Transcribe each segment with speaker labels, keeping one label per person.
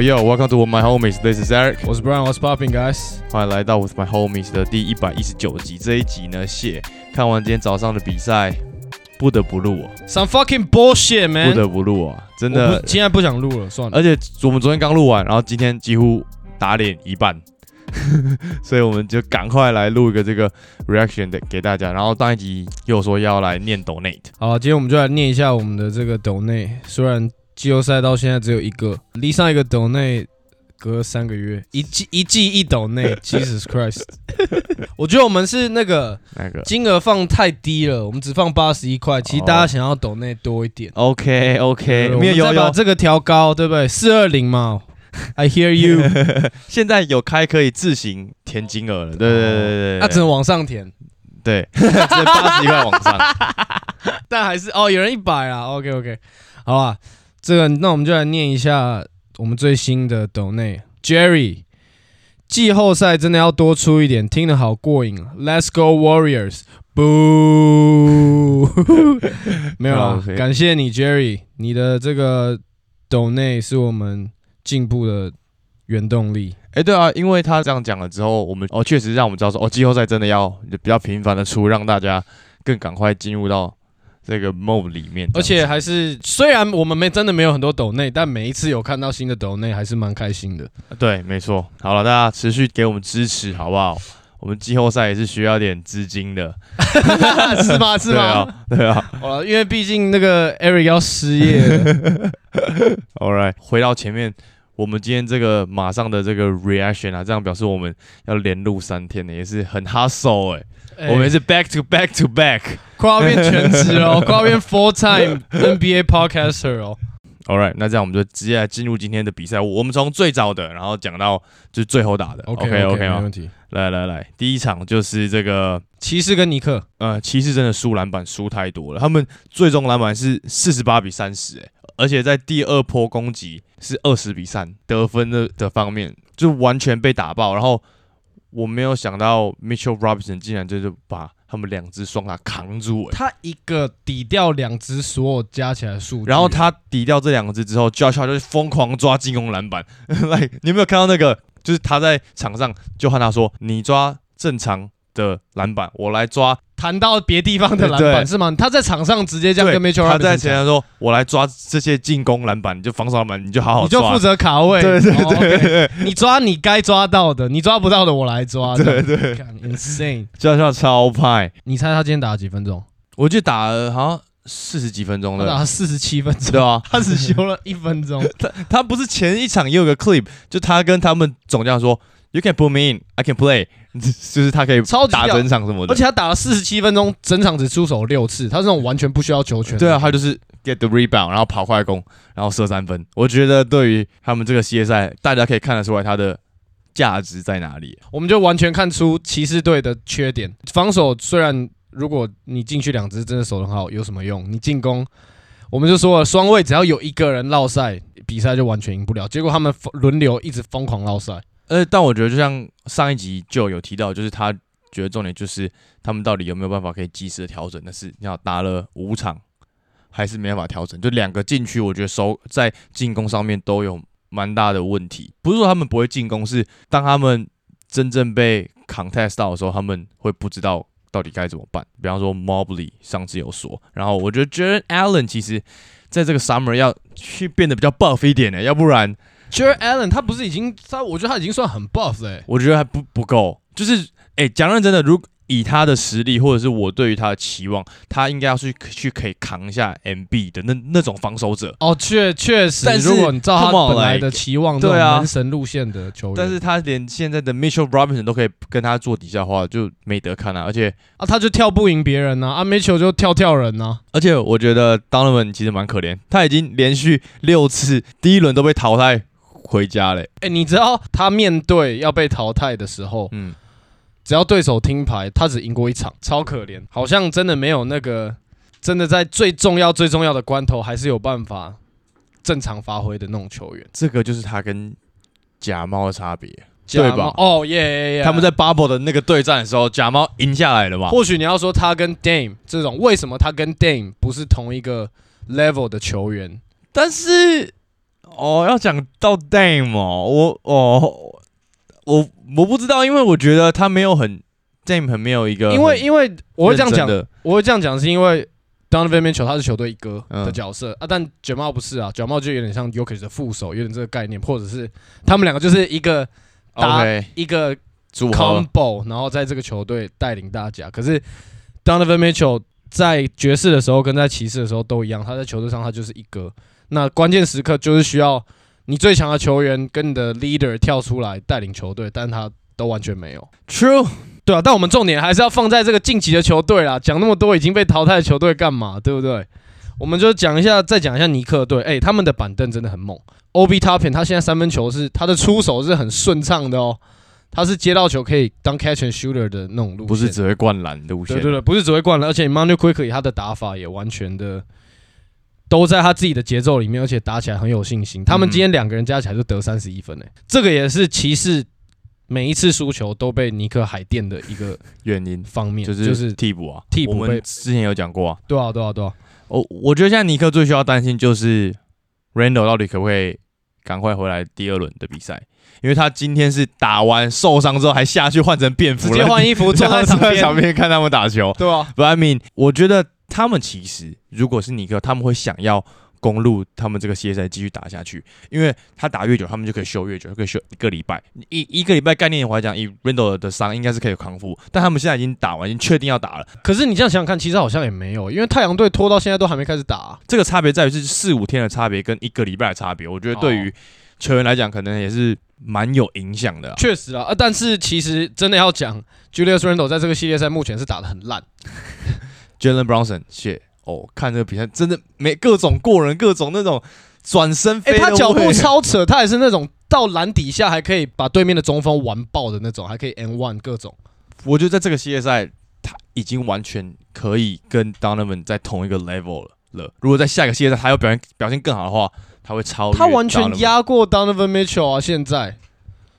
Speaker 1: Yo yo, welcome to my homies. This is Eric.
Speaker 2: 我是 Brian，我是 Popping guys。
Speaker 1: 欢迎来到 With My Homies 的第一百一十九集。这一集呢，谢看完今天早上的比赛，不得不录哦
Speaker 2: ，Some fucking bullshit,
Speaker 1: 不
Speaker 2: man！
Speaker 1: 得不录啊，真
Speaker 2: 我不
Speaker 1: 的。
Speaker 2: 现在不想录了，算了。
Speaker 1: 而且我们昨天刚录完，然后今天几乎打脸一半，所以我们就赶快来录一个这个 reaction 的给大家。然后上一集又说要来念 donate，
Speaker 2: 好，今天我们就来念一下我们的这个 Donate。虽然季后赛到现在只有一个，离上一个斗内隔了三个月，一季一季一斗内，Jesus Christ！我觉得我们是那个
Speaker 1: 那个
Speaker 2: 金额放太低了，我们只放八十一块，其实大家想要斗内多一点。
Speaker 1: OK OK，
Speaker 2: 对我们
Speaker 1: 没有有有，
Speaker 2: 再把这个调高，对不对？四二零嘛，I hear you。
Speaker 1: 现在有开可以自行填金额了，对对对对对，
Speaker 2: 那只能往上填，
Speaker 1: 对，这八十一块往上。
Speaker 2: 但还是哦，有人一百啊。OK OK，好吧，这个那我们就来念一下我们最新的抖内 Jerry。季后赛真的要多出一点，听得好过瘾啊！Let's go Warriors！不，没有
Speaker 1: 啊
Speaker 2: 感谢你 Jerry，你的这个抖内是我们进步的原动力。
Speaker 1: 哎、对啊，因为他这样讲了之后，我们哦确实让我们知道说，哦，季后赛真的要比较频繁的出，让大家更赶快进入到这个 mode 里面。
Speaker 2: 而且还是虽然我们没真的没有很多斗内，但每一次有看到新的斗内，还是蛮开心的。
Speaker 1: 对，没错。好了，大家持续给我们支持，好不好？我们季后赛也是需要点资金的，
Speaker 2: 是吗？是吗？
Speaker 1: 对啊，对啊。
Speaker 2: 好了，因为毕竟那个 Eric 要失业了，
Speaker 1: All right，回到前面，我们今天这个马上的这个 reaction 啊，这样表示我们要连录三天呢，也是很 hustle 哎、我们也是 back to back to back。
Speaker 2: 快要变全职哦，快要变 full time NBA podcaster 哦。
Speaker 1: All right，那这样我们就直接来进入今天的比赛。我们从最早的，然后讲到就是最后打的。
Speaker 2: OK
Speaker 1: OK
Speaker 2: 没问？题。
Speaker 1: 来来来，第一场就是这个
Speaker 2: 骑士跟尼克，
Speaker 1: 呃，骑士真的输篮板输太多了，他们最终篮板是四十八比三十，哎，而且在第二波攻击是二十比三，得分的的方面就完全被打爆。然后我没有想到 Mitchell Robinson 竟然就是把他们两只双塔扛住，哎。
Speaker 2: 他一个抵掉两只所有加起来的数据，
Speaker 1: 然后他抵掉这两个字之后，Josh 就是疯狂抓进攻篮板。来，你有没有看到那个？就是他在场上就和他说：“你抓正常的篮板，我来抓。
Speaker 2: 弹到别地方的篮板是吗？他在场上直接这样跟 Mitchell
Speaker 1: 他在前
Speaker 2: 讲
Speaker 1: 面说：“我来抓这些进攻篮板，你就防守篮板，你就好好抓。”
Speaker 2: 你就负责卡位，
Speaker 1: 对对
Speaker 2: 哦
Speaker 1: 对
Speaker 2: 你抓你该抓到的，你抓不到的我来抓。
Speaker 1: 对
Speaker 2: 对
Speaker 1: 对，，insane！Josh Hart 超派，
Speaker 2: 你猜他今天打了几分钟？
Speaker 1: 我就打了好像四十几分钟的，
Speaker 2: 他打了四十七分钟，
Speaker 1: 对啊，
Speaker 2: 他只休了一分钟。
Speaker 1: 他他不是前一场也有个 clip，就他跟他们总将说：“You can put me in, I can play。”就是他可以
Speaker 2: 超级屌
Speaker 1: 整场什么的
Speaker 2: 而。且他打了四十七分钟，整场只出手六次，他是那种完全不需要球权。
Speaker 1: 对啊，他就是 get the rebound，然后跑快攻，然后射三分。我觉得对于他们这个系列赛，大家可以看得出来他的价值在哪里。
Speaker 2: 我们就完全看出骑士队的缺点。防守虽然如果你进去两支真的守得很好，有什么用？你进攻，我们就说了，双位只要有一个人落赛，比赛就完全赢不了。结果他们轮流一直疯狂落赛。
Speaker 1: 呃，但我觉得就像上一集就有提到，就是他觉得重点就是他们到底有没有办法可以及时的调整。但是要打了五场，还是没办法调整。就两个禁区，我觉得收在进攻上面都有蛮大的问题。不是说他们不会进攻，是当他们真正被 contest 到的时候，他们会不知道到底该怎么办。比方说 Mobley 上次有说，然后我觉得 Jaren Allen 其实在这个 summer 要去变得比较 buff 一点呢，要不然
Speaker 2: Jared Allen 他不是已经他，我觉得他已经算很 buff 了、欸。
Speaker 1: 我觉得还不不够。就是哎，讲认真的，如以他的实力，或者是我对于他的期望，他应该要去去可以扛一下 MB 的那那种防守者。
Speaker 2: 哦，确确实，
Speaker 1: 但是
Speaker 2: 如果你照他
Speaker 1: on，
Speaker 2: 本来的期望，
Speaker 1: 对啊
Speaker 2: 门神路线的球员，
Speaker 1: 但是他连现在的 Mitchell Robinson 都可以跟他做底下话，就没得看啊！而且
Speaker 2: 啊，他就跳不赢别人呐、啊，啊，Mitchell 就跳跳人呐、
Speaker 1: 而且我觉得 Donovan 其实蛮可怜，他已经连续六次第一轮都被淘汰回家嘞。
Speaker 2: 哎、你知道他面对要被淘汰的时候，
Speaker 1: 嗯，
Speaker 2: 只要对手听牌，他只赢过一场，超可怜，好像真的没有那个，真的在最重要、最重要的关头，还是有办法正常发挥的那种球员。
Speaker 1: 这个就是他跟假猫的差别，对吧
Speaker 2: 哦耶耶耶！
Speaker 1: 他们在 Bubble 的那个对战的时候，假猫赢下来了嘛？
Speaker 2: 或许你要说他跟 Dame 这种，为什么他跟 Dame 不是同一个 level 的球员？
Speaker 1: 但是哦，要讲到 Dame 哦，我哦，我我不知道，因为我觉得他没有很 Dame 很没有一个，
Speaker 2: 因为因为我会这样讲，
Speaker 1: 的，
Speaker 2: 我会这样讲是因为 Donovan Mitchell 他是球队一哥
Speaker 1: 嗯
Speaker 2: 的角色、啊，但卷毛不是啊，卷毛就有点像 Yokic 的副手，有点这个概念，或者是他们两个就是一个
Speaker 1: 搭
Speaker 2: 一个 combo，然后在这个球队带领大家。可是 Donovan Mitchell 在爵士的时候跟在骑士的时候都一样，他在球队上他就是一哥。那关键时刻就是需要你最强的球员跟你的 leader 跳出来带领球队，但他都完全没有。
Speaker 1: True，
Speaker 2: 对啊，但我们重点还是要放在这个晋级的球队啦。讲那么多已经被淘汰的球队干嘛？对不对？我们就讲一下，再讲一下尼克队。哎、他们的板凳真的很猛。Obi Toppin 他现在三分球是他的出手是很顺畅的哦，他是接到球可以当 catch and shooter 的那种路线，
Speaker 1: 不是只会灌篮路线，
Speaker 2: 对对对，不是只会灌篮，而且 Manu Quickly 他的打法也完全的都在他自己的节奏里面，而且打起来很有信心。他们今天两个人加起来就得三十一分诶、这个也是骑士每一次输球都被尼克海淀的一个
Speaker 1: 原因
Speaker 2: 方面，
Speaker 1: 就
Speaker 2: 就是是
Speaker 1: 替补啊，
Speaker 2: 替补
Speaker 1: 我们之前有讲过啊，
Speaker 2: 对啊对啊对啊，
Speaker 1: 我我觉得现在尼克最需要担心就是 Randall 到底可不可以赶快回来第二轮的比赛，因为他今天是打完受伤之后还下去换成便服，
Speaker 2: 直接换衣服坐在 场边，
Speaker 1: 边看他们打球。
Speaker 2: 对啊
Speaker 1: ，But I mean，我觉得他们其实如果是尼克，他们会想要公路他们这个系列赛继续打下去，因为他打越久，他们就可以休越久，可以休一个礼拜。一一个礼拜概念我来讲，以 Randall 的伤应该是可以康复，但他们现在已经打完，已经确定要打了。
Speaker 2: 可是你这样想想看，其实好像也没有，因为太阳队拖到现在都还没开始打啊、
Speaker 1: 这个差别在于是四五天的差别跟一个礼拜的差别，我觉得对于球员来讲，可能也是蛮有影响的啊、
Speaker 2: 确实啊，啊，但是其实真的要讲，Julius Randle 在这个系列赛目前是打的很烂。
Speaker 1: Jalen Brunson，谢哦，看这个比赛真的没各种过人，各种那种转身
Speaker 2: 哎、他脚步 超扯，他也是那种到篮底下还可以把对面的中锋完爆的那种，还可以 N one 各种。
Speaker 1: 我觉得在这个系列赛，他已经完全可以跟 Donovan 在同一个 level 了。了，如果在下一个系列赛他要表现表现更好的话，他会超越
Speaker 2: 他完全压过 Donovan Mitchell 啊！现在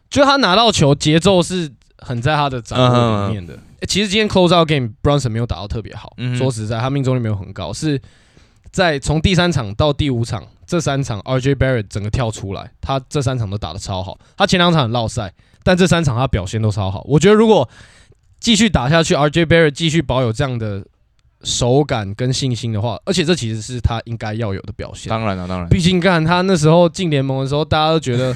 Speaker 2: 就他拿到球节奏是很在他的掌握里面的。欸其实今天 close out game Brunson 没有打到特别好，
Speaker 1: 嗯
Speaker 2: 说实在，他命中率没有很高，是在从第三场到第五场这三场 RJ Barrett 整个跳出来，他这三场都打得超好。他前两场很落赛，但这三场他表现都超好。我觉得如果继续打下去，RJ Barrett 继续保有这样的手感跟信心的话，而且这其实是他应该要有的表现。
Speaker 1: 当然了，当然，
Speaker 2: 毕竟看他那时候进联盟的时候，大家都觉得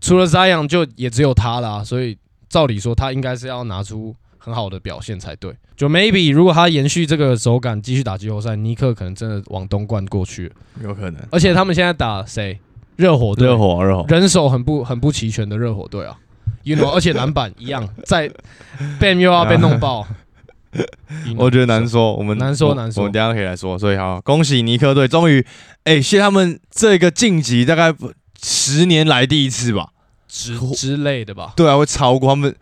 Speaker 2: 除了 Zion 就也只有他啦，所以照理说他应该是要拿出很好的表现才对。就 maybe 如果他延续这个手感继续打季后赛，尼克可能真的往东冠过去了。
Speaker 1: 有可能。
Speaker 2: 而且他们现在打谁？热火队，
Speaker 1: 热火，热火，
Speaker 2: 人手很不很不齐全的热火队啊。You know，而且篮板一样，在 Bam 又要被弄爆。
Speaker 1: 我觉得难说，我们我
Speaker 2: 难说难说
Speaker 1: 我们等下可以来说。所以好，恭喜尼克队终于，哎，谢他们这个晋级大概十年来第一次吧？
Speaker 2: 之之类的吧。
Speaker 1: 对啊，会超过他们。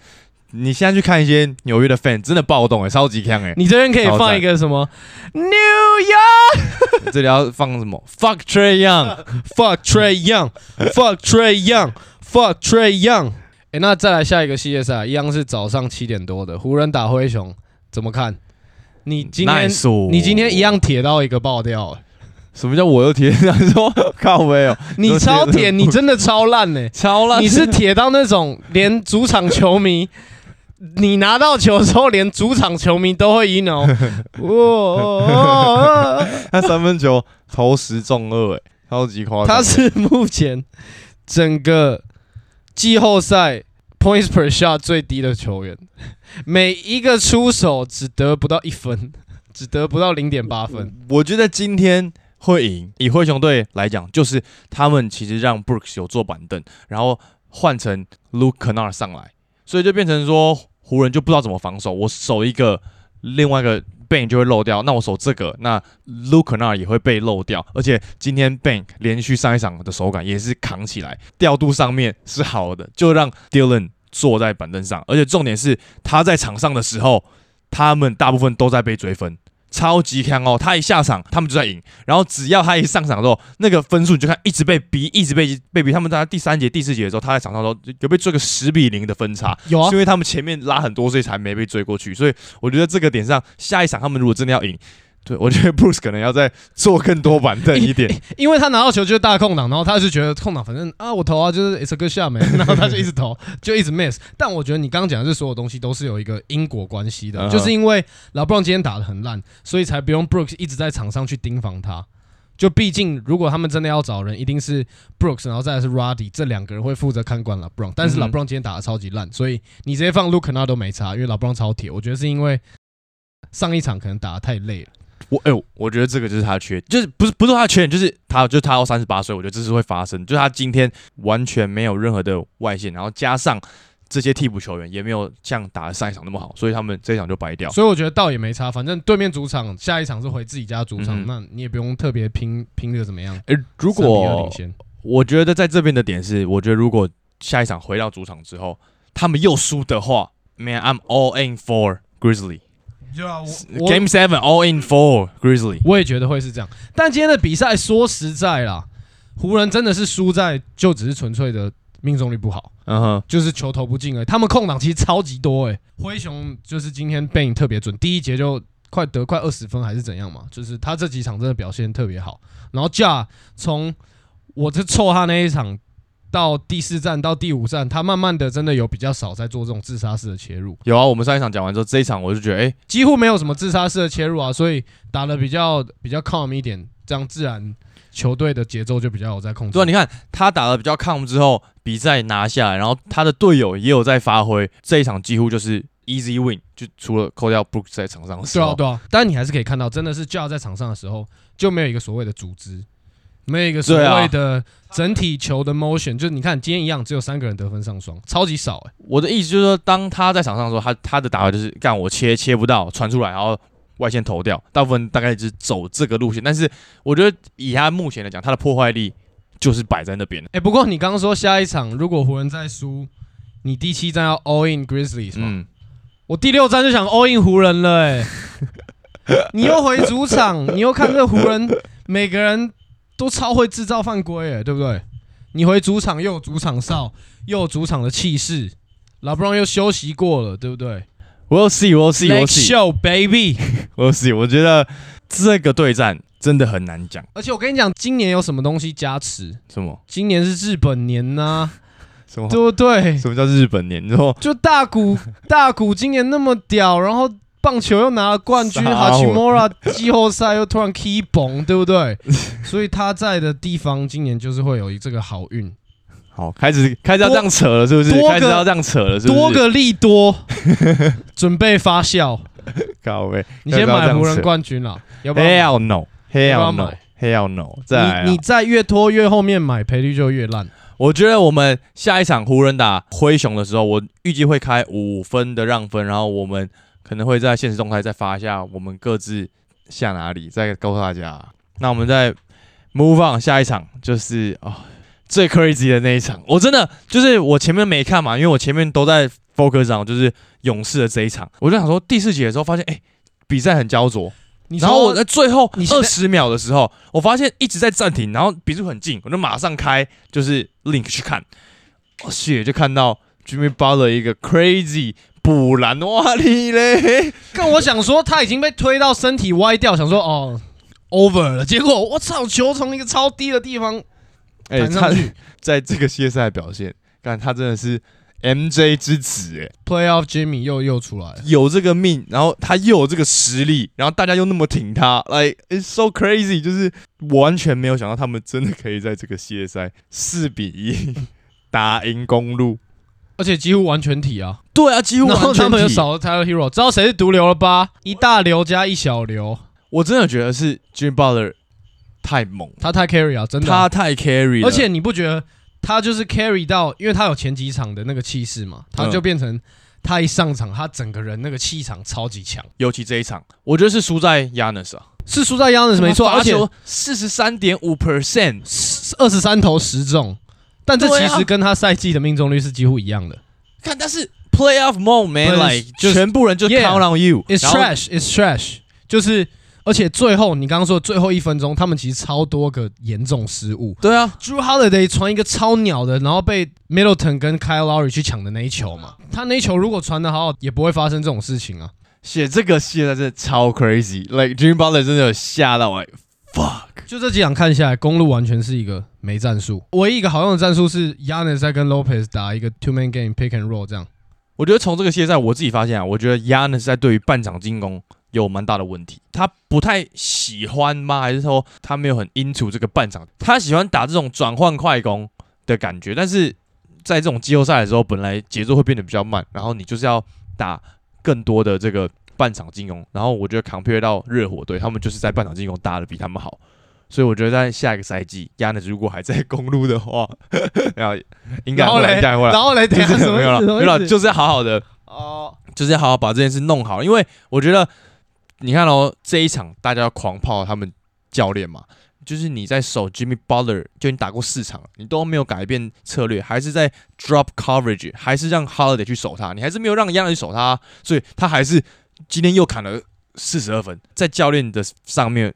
Speaker 1: 你现在去看一些纽约的 fan，真的暴动哎、超级强哎、
Speaker 2: 你这边可以放一个什么？New York
Speaker 1: 这里要放什么？Fuck Trey
Speaker 2: Young，fuck Trey Young，fuck Trey Young，fuck Trey Young。哎，那再来下一个系列赛，一样是早上七点多的，湖人打灰熊，怎么看？你今天你今天一样铁到一个爆掉，欸。
Speaker 1: 什么叫我又铁？你说？靠没有，
Speaker 2: 你超铁，你真的超烂呢。
Speaker 1: 超烂，
Speaker 2: 你是铁到那种连主场球迷，你拿到球之后，连主场球迷都会赢哦。哇！
Speaker 1: 他三分球投十中二哎，超级夸张。
Speaker 2: 他是目前整个季后赛 points per shot 最低的球员，每一个出手只得不到一分，只得不到零点八分。
Speaker 1: 我觉得今天会赢。以灰熊队来讲，就是他们其实让 Brooks 有坐板凳，然后换成 Luke Kennard 上来，所以就变成说湖人就不知道怎么防守。我守一个，另外一个 Bank 就会漏掉，那我守这个，那 Luke 那儿也会被漏掉。而且今天 Bank 连续上一场的手感也是扛起来，调度上面是好的，就让 Dylan 坐在板凳上，而且重点是他在场上的时候，他们大部分都在被追分。超级强哦！他一下场，他们就在赢。然后只要他一上场之后，那个分数你就看一直被逼，一直被被逼。他们在第三节、第四节的时候，他在场上都有被追个十比零的分差，
Speaker 2: 有啊
Speaker 1: 是因，为他们前面拉很多，所以才没被追过去。所以我觉得这个点上，下一场他们如果真的要赢，对，我觉得 Bruce 可能要再做更多板凳一点。
Speaker 2: 因为他拿到球就是大空档，然后他就觉得空档反正啊我投啊就是 it's a good shot man，然后他就一直投，就一直 miss。但我觉得你刚刚讲的这所有东西都是有一个因果关系的，就是因为老布朗今天打的很烂，所以才不用 Brooks 一直在场上去盯防他。就毕竟如果他们真的要找人，一定是 Brooks，然后再来是 Ruddy 这两个人会负责看管老布朗。但是老布朗今天打的超级烂，所以你直接放 Luke 那都没差，因为老布朗超铁。我觉得是因为上一场可能打的太累了。
Speaker 1: 我哎、呦，我觉得这个就是他的缺，就是不是不是他的缺点，就是他就是他要三十八岁，我觉得这是会发生，就是他今天完全没有任何的外线，然后加上这些替补球员也没有像打的上一场那么好，所以他们这一场就白掉。
Speaker 2: 所以我觉得倒也没差，反正对面主场下一场是回自己家主场，
Speaker 1: 嗯
Speaker 2: 那你也不用特别拼拼的怎么样。
Speaker 1: 哎、如
Speaker 2: 3比2
Speaker 1: 果，我觉得在这边的点是，我觉得如果下一场回到主场之后，他们又输的话，Man，I'm all in for Grizzly。
Speaker 2: 对啊
Speaker 1: ，Game Seven all in Four Grizzly。
Speaker 2: 我也觉得会是这样。但今天的比赛说实在啦，湖人真的是输在就只是纯粹的命中率不好，
Speaker 1: 嗯哼，
Speaker 2: 就是球投不进而已。他们空档其实超级多诶、灰熊就是今天背影特别准，第一节就快得快二十分还是怎样嘛，就是他这几场真的表现特别好。然后 Ja 从我这凑他那一场到第四站到第五站，他慢慢的真的有比较少在做这种自杀式的切入。
Speaker 1: 有啊，我们上一场讲完之后，这一场我就觉得，哎、
Speaker 2: 几乎没有什么自杀式的切入啊，所以打的比较比较 calm 一点，这样自然球队的节奏就比较有在控制。
Speaker 1: 对啊，你看他打的比较 calm 之后，比赛拿下来，然后他的队友也有在发挥，这一场几乎就是 easy win，就除了扣掉 Brooks 在场上的时候，
Speaker 2: 对啊对啊，但你还是可以看到，真的是 j 在场上的时候就没有一个所谓的组织，没有一个所谓的整体球的 motion，就是你看今天一样只有三个人得分上双，超级少哎、
Speaker 1: 我的意思就是说，当他在场上的时候，他他的打法就是干我切切不到，传出来，然后外线投掉，大部分大概就是走这个路线。但是我觉得以他目前来讲，他的破坏力就是摆在那边的。
Speaker 2: 哎、不过你刚刚说下一场如果湖人再输，你第七站要 all in Grizzlies 吗？
Speaker 1: 嗯，
Speaker 2: 我第六站就想 all in 湖人了哎、你又回主场，你又看这湖人每个人都超会制造犯规哎，对不对？你回主场又有主场哨，又有主场的气势，老布朗又休息过了，对不对
Speaker 1: We'll see, we'll see, we'll see.
Speaker 2: Show baby。
Speaker 1: we'll see。我觉得这个对战真的很难讲。
Speaker 2: 而且我跟你讲，今年有什么东西加持？
Speaker 1: 什么
Speaker 2: 今年是日本年呐、
Speaker 1: 什么
Speaker 2: 对不对？
Speaker 1: 什么叫日本年？你说
Speaker 2: 就大谷大谷今年那么屌，然后棒球又拿了冠军，
Speaker 1: 傻
Speaker 2: 哈奇
Speaker 1: 货
Speaker 2: 莫拉季后赛又突然 key 崩，对不对？所以他在的地方今年就是会有这个好运，
Speaker 1: 好，开始开始要这样扯了，是不是？开始要这样扯了，是不是？
Speaker 2: 多个利多，准备发酵。
Speaker 1: 高位
Speaker 2: 你先买湖人冠军啦，要不要
Speaker 1: ？，Hell no，Hell
Speaker 2: 要
Speaker 1: no
Speaker 2: 你你在越拖越后面买，赔率就越烂。
Speaker 1: 我觉得我们下一场湖人打灰熊的时候，我预计会开五分的让分，然后我们可能会在现实动态再发一下我们各自下哪里，再告诉大家。那我们再 move on 下一场，就是哦、最 crazy 的那一场。我真的就是我前面没看嘛，因为我前面都在 focus 上，就是勇士的这一场。我就想说第四节的时候发现，哎、比赛很焦灼。然后我在最后二十秒的时候，我发现一直在暂停，然后比数很近，我就马上开就是 link 去看，哦，血就看到 Jimmy Butler 一个 crazy 补篮，哇你嘞！
Speaker 2: 跟我想说他已经被推到身体歪掉，想说哦 over 了，结果我操，球从一个超低的地方
Speaker 1: 哎、他
Speaker 2: 弹上去
Speaker 1: 在这个系列赛表现，看他真的是 MJ 之子哎
Speaker 2: ，，playoff Jimmy 又又出来了。
Speaker 1: 有这个命，然后他又有这个实力，然后大家又那么挺他，like it's so crazy，就是我完全没有想到他们真的可以在这个系列赛四比一 打赢公路。
Speaker 2: 而且几乎完全体啊，
Speaker 1: 对啊，几乎
Speaker 2: 然后
Speaker 1: 完全体。
Speaker 2: 他们又少了 Tyler Hero，知道谁是毒瘤了吧？一大流加一小流，
Speaker 1: 我真的觉得是 Jimmy Butler 太猛。了，
Speaker 2: 他太 carry 啊，真的啊、
Speaker 1: 他太 carry 了，
Speaker 2: 而且你不觉得他就是 carry 到，因为他有前几场的那个气势嘛，他就
Speaker 1: 嗯
Speaker 2: 变成他一上场，他整个人那个气场超级强，
Speaker 1: 尤其这一场，我觉得是输在 Yanis 啊，
Speaker 2: 是输在 Yanis 没错，而且
Speaker 1: 四十三点五 percent，
Speaker 2: 二十三投十中，但这其实跟他赛季的命中率是几乎一样的。
Speaker 1: 看但是 playoff mode man
Speaker 2: But it's
Speaker 1: like
Speaker 2: 就
Speaker 1: 全部人就 count on
Speaker 2: you，It's
Speaker 1: 然后
Speaker 2: trash, it's trash，就是而且最后你刚刚说的最后一分钟，他们其实超多个严重失误。
Speaker 1: 对啊
Speaker 2: ，Drew Holiday 传一个超鸟的，然后被 Middleton 跟 Kyle Lowry 去抢的那一球嘛，他那一球如果传的好好，也不会发生这种事情啊。
Speaker 1: 写这个写在真的超 crazy，like Jimmy Butler 真的有吓到我，fuck。
Speaker 2: 就这几场看下来，公路完全是一个没战术。唯一一个好用的战术是 Yanis 在跟 Lopez 打一个 two man game pick and roll 这样。
Speaker 1: 我觉得从这个系列赛，我自己发现啊，我觉得 Yanis 在对于半场进攻有蛮大的问题。他不太喜欢吗？还是说他没有很 into 这个半场？他喜欢打这种转换快攻的感觉，但是在这种季后赛的时候，本来节奏会变得比较慢，然后你就是要打更多的这个半场进攻。然后我觉得 compare 到热火队，他们就是在半场进攻打的比他们好。所以我觉得在下一个赛季，Yanis 如果还在公路的话，然后应该会来，应该会来。
Speaker 2: 然后来，等一下什么
Speaker 1: 没有了，
Speaker 2: 意思
Speaker 1: 没有了，就是要好好的
Speaker 2: 哦，
Speaker 1: 就是要好好把这件事弄好，因为我觉得你看哦，这一场大家要狂炮他们教练嘛，就是你在守 Jimmy Butler，就你打过四场，你都没有改变策略，还是在 drop coverage，还是让 Holiday 去守他，你还是没有让 Yanis 去守他，所以他还是今天又砍了四十二分，在教练的上面。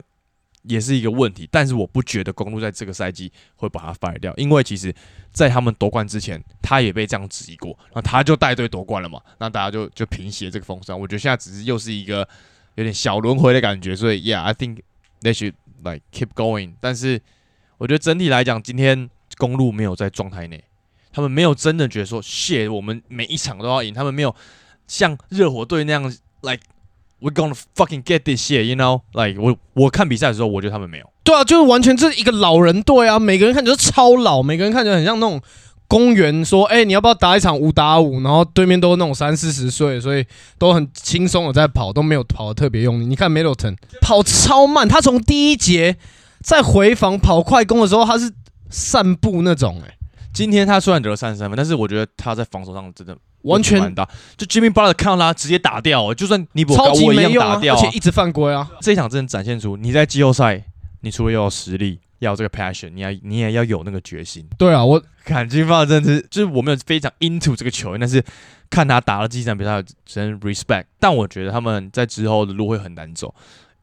Speaker 1: 也是一个问题，但是我不觉得公路在这个赛季会把他 fire 掉，因为其实，在他们夺冠之前，他也被这样质疑过，那他就带队夺冠了嘛，那大家就就平息了这个风扇。我觉得现在只是又是一个有点小轮回的感觉，所以 yeah，I think they should like keep going。但是我觉得整体来讲，今天公路没有在状态内，他们没有真的觉得说，shit，我们每一场都要赢，他们没有像热火队那样 like。We gonna fucking get this shit, you know? Like 我我看比赛的时候，我觉得他们没有。
Speaker 2: 对啊，就是完全是一个老人队啊，每个人看起来都超老，每个人看起来很像那种公园说，哎，你要不要打一场五打五？然后对面都是那种三四十岁，所以都很轻松的在跑，都没有跑的特别用力。你看 Middleton 跑超慢，他从第一节在回防跑快攻的时候，他是散步那种。哎，
Speaker 1: 今天他虽然得了三十三分，但是我觉得他在防守上真的。
Speaker 2: 完全
Speaker 1: 大，就 Jimmy Butler 看到他直接打掉，就算你不
Speaker 2: 超级
Speaker 1: 一样打掉，
Speaker 2: 而且一直犯规啊！
Speaker 1: 这一场真的展现出你在季后赛，你除了要有实力，要有这个 passion，你要你也要有那个决心。
Speaker 2: 对啊，我
Speaker 1: 看 Jimmy Butler 真的是，就是我没有非常 into 这个球员，但是看他打了几场比赛，真 respect。但我觉得他们在之后的路会很难走。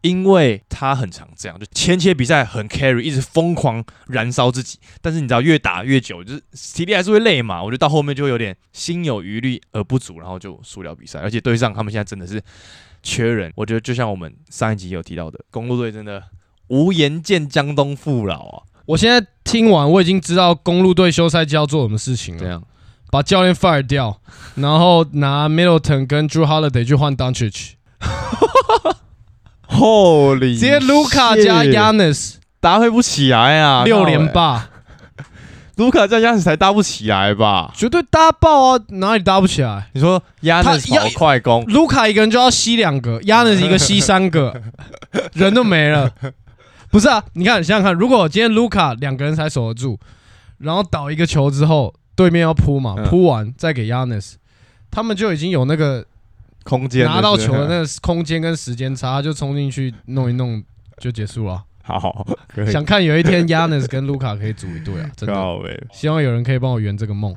Speaker 1: 因为他很常这样，就前期比赛很 carry，一直疯狂燃烧自己。但是你知道，越打越久，就是体力还是会累嘛。我觉得到后面就会有点心有余力而不足，然后就输掉比赛。而且对上他们现在真的是缺人。我觉得就像我们上一集有提到的，公路队真的无颜见江东父老啊！
Speaker 2: 我现在听完，我已经知道公路队休赛季要做什么事情了。
Speaker 1: 这样，
Speaker 2: 把教练 fire 掉，然后拿 Middleton 跟 Drew Holiday 去换 Doncic。
Speaker 1: Holy！
Speaker 2: 直接卢卡加 Yanis
Speaker 1: 搭配不起来啊！
Speaker 2: 六连霸，
Speaker 1: 卢卡加 Yanis 才搭不起来吧？
Speaker 2: 绝对搭爆啊！哪里搭不起来？
Speaker 1: 你说 Yanis 跑快攻，
Speaker 2: 卢卡一个人就要吸两个，Yanis 一个吸三个，人都没了。不是啊，你看，想想看，如果今天卢卡两个人才守得住，然后倒一个球之后，对面要扑嘛，扑完再给 Yanis，他们就已经有那个。
Speaker 1: 空间
Speaker 2: 拿到球的那个空间跟时间差，就冲进去弄一弄就结束了。
Speaker 1: 好，
Speaker 2: 想看有一天 Yanis 跟卢卡可以组一队啊！真的，希望有人可以帮我圆这个梦。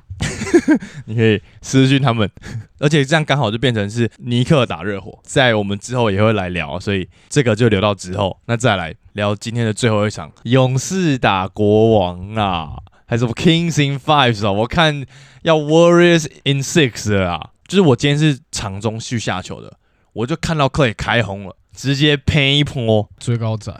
Speaker 1: 你可以私讯他们，而且这样刚好就变成是尼克打热火，在我们之后也会来聊，所以这个就留到之后。那再来聊今天的最后一场，勇士打国王啊，还是 Kings in Five 啊？我看要 Warriors in Six 啊。就是我今天是场中去下球的，我就看到克里开轰了，直接喷一泼
Speaker 2: 最高仔，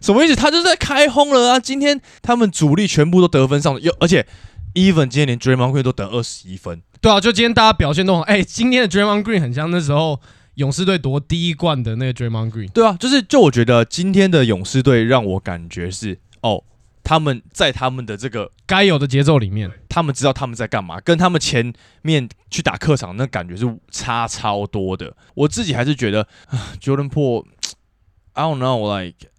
Speaker 1: 什么意思？他就在开轰了啊！今天他们主力全部都得分上，又而且 Even 今天连 Draymond Green 都得二十一分，
Speaker 2: 对啊，就今天大家表现都很哎，今天的 Draymond Green 很像那时候勇士队夺第一冠的那个 Draymond Green，
Speaker 1: 对啊，就是就我觉得今天的勇士队让我感觉是哦。他们在他们的这个
Speaker 2: 该有的节奏里面，
Speaker 1: 他们知道他们在干嘛，跟他们前面去打客场那感觉是差超多的。我自己还是觉得，Jordan Po，I don't know，like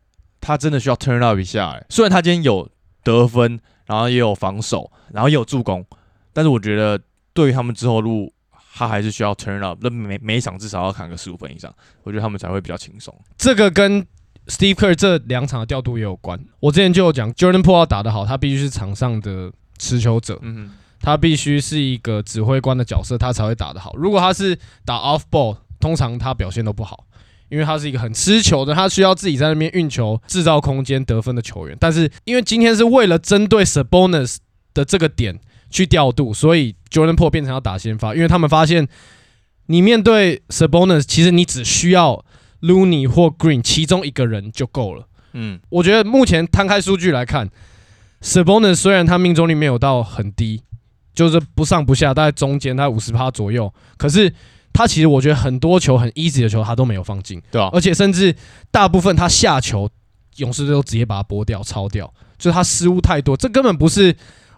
Speaker 1: 他真的需要 turn up 一下。虽然他今天有得分，然后也有防守，然后也有助攻，但是我觉得对于他们之后路，他还是需要 turn up。那每每一场至少要砍个十五分以上，我觉得他们才会比较轻松。
Speaker 2: 这个跟 Steve Kerr 这两场的调度也有关。我之前就有讲，Jordan Po 要打得好，他必须是场上的持球者，嗯，他必须是一个指挥官的角色，他才会打得好。如果他是打 off ball，通常他表现都不好，因为他是一个很吃球的，他需要自己在那边运球、制造空间、得分的球员。但是因为今天是为了针对 Sabonis 的这个点去调度，所以 Jordan Po 变成要打先发，因为他们发现你面对 Sabonis，其实你只需要 Looney 或 Green 其中一个人就够了。
Speaker 1: 嗯，
Speaker 2: 我觉得目前摊开数据来看，Sabonis 虽然他命中率没有到很低，就是不上不下，大概中间，大概五十趴左右，可是他其实我觉得很多球很 easy 的球他都没有放进，
Speaker 1: 对啊，
Speaker 2: 而且甚至大部分他下球，勇士队都直接把他拨掉、抄掉，就是他失误太多，这根本不是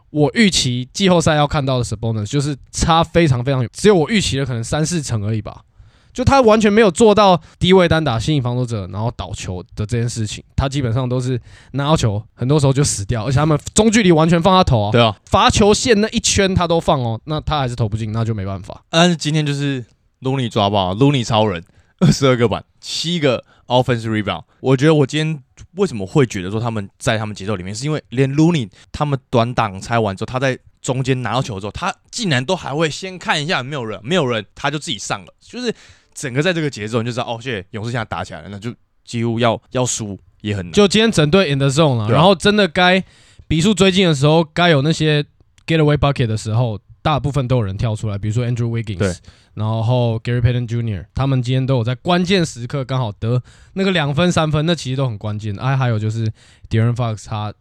Speaker 2: 我预期季后赛要看到的 Sabonis，就是差非常非常，只有我预期的可能三四成而已吧。就他完全没有做到低位单打吸引防守者，然后倒球的这件事情，他基本上都是拿到球，很多时候就死掉，而且他们中距离完全放他投啊，
Speaker 1: 对啊。
Speaker 2: 罚球线那一圈他都放哦，那他还是投不进，那就没办法。
Speaker 1: 但是今天就是 Looney 抓爆，Looney 超人，二十二个板，七个 offensive rebound。我觉得我今天为什么会觉得说他们在他们节奏里面，是因为连 Looney 他们短挡拆完之后，他在中间拿到球之后，他竟然都还会先看一下有没有人，没有人他就自己上了，就是整个在这个节奏你就知道，哦，谢谢勇士现在打起来了，那就几乎要要输也很难。
Speaker 2: 就今天整队 in the zone 了、
Speaker 1: 啊
Speaker 2: 然后真的该比数追进的时候，该有那些 getaway bucket 的时候，大部分都有人跳出来，比如说 Andrew Wiggins，
Speaker 1: 对
Speaker 2: 然后 Gary Payton Jr.，他们今天都有在关键时刻刚好得那个两分三分，那其实都很关键。哎、还有就是 De'Aaron Fox 他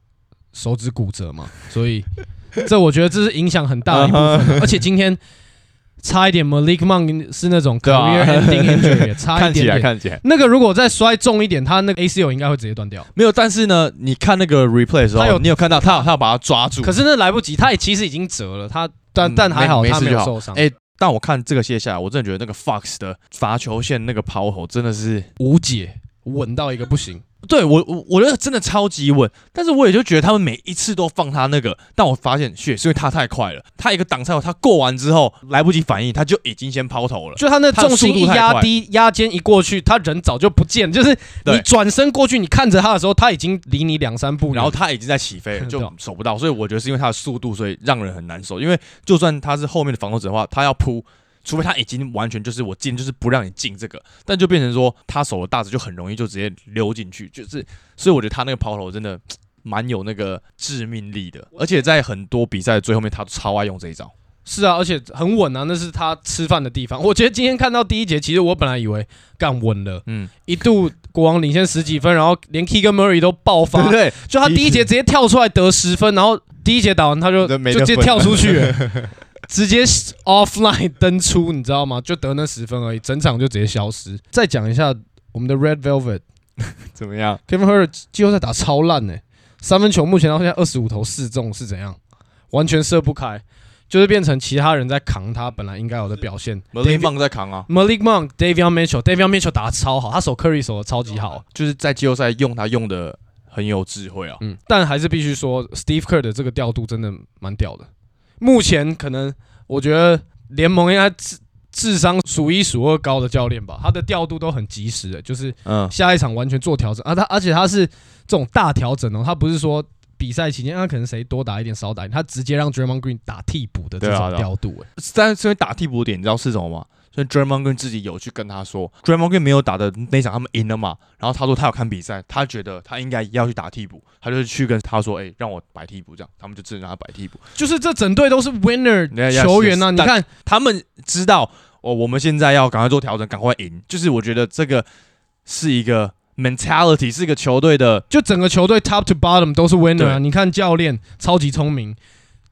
Speaker 2: 手指骨折嘛，所以这我觉得这是影响很大的一部分的，而且今天。差一点，Malik Monk 是那种
Speaker 1: 对啊
Speaker 2: career ending injury，差一
Speaker 1: 看起
Speaker 2: 点点。
Speaker 1: 来看起来
Speaker 2: 那个如果再摔重一点，他那个 ACL 应该会直接断掉。
Speaker 1: 没有，但是呢，你看那个 replay 的时候，
Speaker 2: 他有
Speaker 1: 你有看到他有他有把他抓住，
Speaker 2: 可是那来不及，他也其实已经折了，他但、
Speaker 1: 嗯
Speaker 2: 但还好
Speaker 1: 没
Speaker 2: 有受伤，
Speaker 1: 哎但我看这个卸下来，我真的觉得那个 Fox 的罚球线那个抛投真的是，
Speaker 2: 无解，稳到一个不行。
Speaker 1: 对我我我觉得真的超级稳，但是我也就觉得他们每一次都放他那个，但我发现血是因为他太快了，他一个挡拆后他过完之后来不及反应，他就已经先抛投了。
Speaker 2: 就他那重
Speaker 1: 速度
Speaker 2: 压低，压肩一过去，他人早就不见，就是你转身过去，你看着他的时候，他已经离你两三步，
Speaker 1: 然后他已经在起飞了，就守不到，所以我觉得是因为他的速度，所以让人很难受。因为就算他是后面的防守者的话，他要扑，除非他已经完全就是我进，就是不让你进这个，但就变成说他手的大指就很容易就直接溜进去，就是所以我觉得他那个抛投真的蛮有那个致命力的，而且在很多比赛的最后面，他都超爱用这一招。
Speaker 2: 是啊，而且很稳啊，那是他吃饭的地方。我觉得今天看到第一节，其实我本来以为干稳了，
Speaker 1: 嗯，
Speaker 2: 一度国王领先十几分，然后连 Keegan Murray 都爆发
Speaker 1: 对，对？
Speaker 2: 就他第一节直接跳出来得十分，然后第一节打完他就就直接跳出去了，直接 offline 登出，你知道吗？就得那十分而已，整场就直接消失。再讲一下我们的 Red Velvet
Speaker 1: 怎么样
Speaker 2: ？Kevin Herter 季后赛打超烂呢、三分球目前到现在二十五投四中是怎样？完全射不开，就是变成其他人在扛他本来应该有的表现。
Speaker 1: Malik Monk 在扛啊
Speaker 2: ，Malik Monk、Davion Mitchell、Davion Mitchell 打的超好，他守 Curry 守的超级好。
Speaker 1: 就是在季后赛用他用的很有智慧啊。
Speaker 2: 嗯，但还是必须说，Steve Kerr 的这个调度真的蛮屌的。目前可能我觉得联盟应该智智商数一数二高的教练吧，他的调度都很及时的，就是
Speaker 1: 嗯，
Speaker 2: 下一场完全做调整啊。他而且他是这种大调整哦，他不是说比赛期间他可能谁多打一点少打一点，他直接让 Draymond Green 打替补的这种
Speaker 1: 对啊对啊
Speaker 2: 调度、欸。
Speaker 1: 但是因为打替补点，你知道是什么吗？所以 Draymond Green 自己有去跟他说，Draymond Green 没有打的那场他们赢了嘛，然后他说他有看比赛，他觉得他应该要去打替补，他就去跟他说，哎、让我摆替补这样，他们就只能让他摆替补。
Speaker 2: 就是这整队都是 winner 球员呐、
Speaker 1: yes.
Speaker 2: 你看
Speaker 1: 他们知道哦，我们现在要赶快做调整，赶快赢。就是我觉得这个是一个 mentality，是一个球队的
Speaker 2: 就整个球队 top to bottom 都是 winner 啊！你看教练超级聪明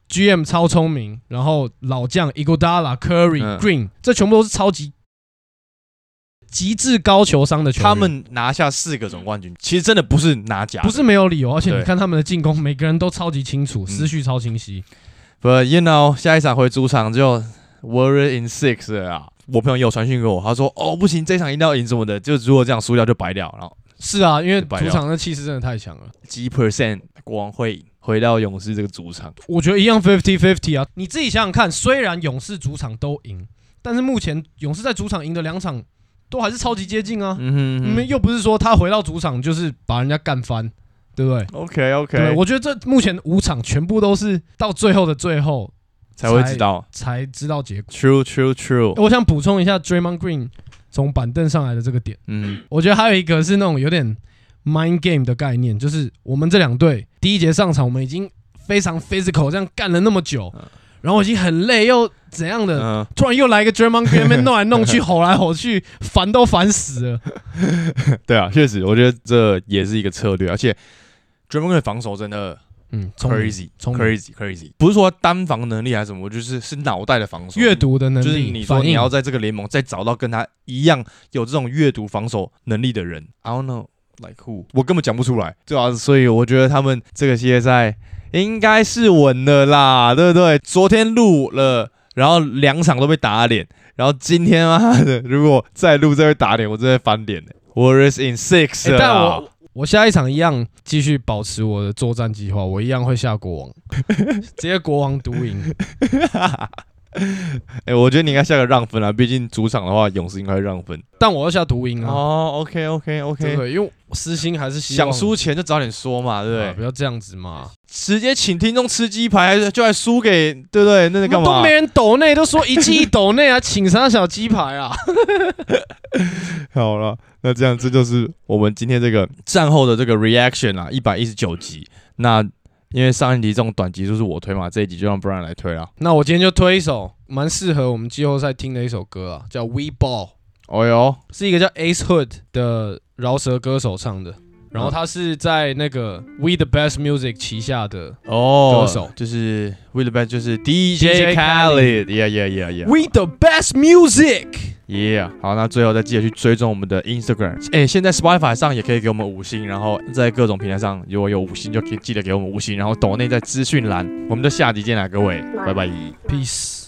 Speaker 2: ，GM 超聪明，然后老将 Iguodala、Curry、
Speaker 1: 嗯
Speaker 2: Green，这全部都是超级极致高球商的球员。
Speaker 1: 他们拿下四个总冠军，其实真的不是拿假的，
Speaker 2: 不是没有理由，而且
Speaker 1: 对
Speaker 2: 你看他们的进攻，每个人都超级清楚，
Speaker 1: 嗯
Speaker 2: 思绪超清晰。
Speaker 1: But you know，下一场回主场就 Warrior in six 了啊！我朋友也有传讯给我，他说：“哦，不行，这场一定要赢什么的，就如果这样输掉就白掉。”然后
Speaker 2: 是啊，因为主场的气势真的太强了。
Speaker 1: 几 percent 国王会赢，回到勇士这个主场，
Speaker 2: 我觉得一样 fifty fifty 啊。你自己想想看，虽然勇士主场都赢，但是目前勇士在主场赢的两场都还是超级接近啊。
Speaker 1: 嗯哼
Speaker 2: 又不是说他回到主场就是把人家干翻，对不对
Speaker 1: ？OK，OK，
Speaker 2: 我觉得这目前五场全部都是到最后的最后
Speaker 1: 才会知道。
Speaker 2: 才知道结果。
Speaker 1: True True True，
Speaker 2: 我想补充一下 Draymond Green 从板凳上来的这个点，
Speaker 1: 嗯
Speaker 2: 我觉得还有一个是那种有点 mind game 的概念，就是我们这两队第一节上场，我们已经非常 physical 这样干了那么久
Speaker 1: 嗯，
Speaker 2: 然后我已经很累又怎样的，
Speaker 1: 嗯，
Speaker 2: 突然又来一个 Draymond Green 那边弄来弄去，吼来吼去，烦都烦死了。
Speaker 1: 对啊，确实，我觉得这也是一个策略，而且 Draymond Green 的防守真的
Speaker 2: 嗯，聪明
Speaker 1: crazy
Speaker 2: 聪明。
Speaker 1: crazy crazy，不是说单防能力还是什么，我就是是脑袋的防守，
Speaker 2: 阅读的能力，
Speaker 1: 就是你说你要在这个联盟再找到跟他一样有这种阅读防守能力的人，I don't know like who，我根本讲不出来，对啊，所以我觉得他们这个系列赛应该是稳的啦，对不对？昨天录了，然后两场都被打脸，然后今天妈的如果再录再被打脸，我真的翻脸了。Warriors in six，、
Speaker 2: 欸但
Speaker 1: 啊
Speaker 2: 我我下一场一样继续保持我的作战计划，我一样会下国王，直接国王独赢。
Speaker 1: 哎、我觉得你应该下个让分啊，毕竟主场的话，勇士应该会让分。
Speaker 2: 但我要下独赢啊，
Speaker 1: 哦，OK OK
Speaker 2: 对
Speaker 1: OK？
Speaker 2: 因为我私心还是
Speaker 1: 想输钱就早点说嘛，对不对？
Speaker 2: 啊不要这样子嘛。
Speaker 1: 直接请听众吃鸡排，还是就还输给对不对？那是干嘛
Speaker 2: 都没？人抖内，都说一季一抖内啊，请啥小鸡排啊？
Speaker 1: 好了，那这样这就是我们今天这个战后的这个 reaction 啊，一百一十九集。那因为上一集这种短集就是我推嘛，这一集就让 Brian 来推了。
Speaker 2: 那我今天就推一首蛮适合我们季后赛听的一首歌啊，叫《We Ball》，
Speaker 1: 哦哟，
Speaker 2: 是一个叫 Ace Hood 的饶舌歌手唱的。然后他是在那个 We the Best Music 旗下的
Speaker 1: 哦，
Speaker 2: 歌手
Speaker 1: 就是 We the Best 就是 DJ
Speaker 2: DJ
Speaker 1: Khaled，yeah yeah yeah yeah。
Speaker 2: We the Best Music。
Speaker 1: Yeah，好，那最后再记得去追踪我们的 Instagram。哎、现在 Spotify 上也可以给我们五星，然后在各种平台上如果有五星就可以记得给我们五星，然后抖内在资讯栏。我们就下集见啦，各位，拜拜。
Speaker 2: Peace。